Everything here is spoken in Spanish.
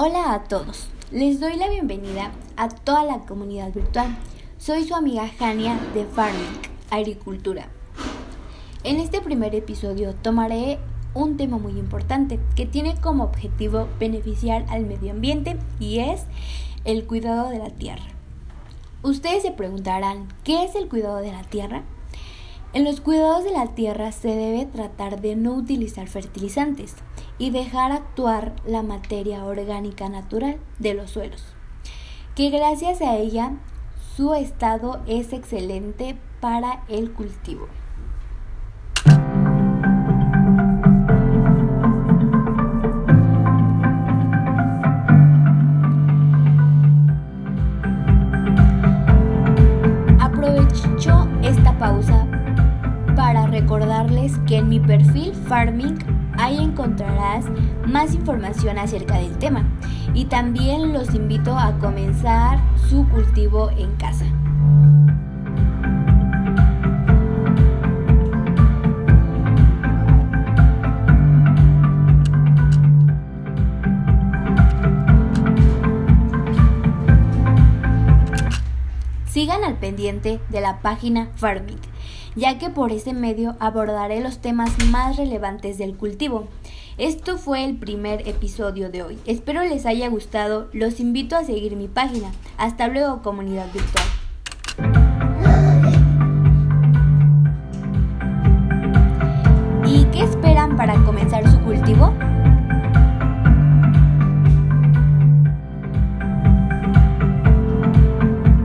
Hola a todos, les doy la bienvenida a toda la comunidad virtual. Soy su amiga Jania de Farming, Agricultura. En este primer episodio tomaré un tema muy importante que tiene como objetivo beneficiar al medio ambiente y es el cuidado de la tierra. Ustedes se preguntarán, ¿qué es el cuidado de la tierra? En los cuidados de la tierra se debe tratar de no utilizar fertilizantes y dejar actuar la materia orgánica natural de los suelos, que gracias a ella su estado es excelente para el cultivo. Aprovecho esta pausa recordarles que en mi perfil Farming Ahí encontrarás más información acerca del tema y también los invito a comenzar su cultivo en casa. Sigan al pendiente de la página Farming ya que por ese medio abordaré los temas más relevantes del cultivo. Esto fue el primer episodio de hoy. Espero les haya gustado. Los invito a seguir mi página. Hasta luego comunidad virtual.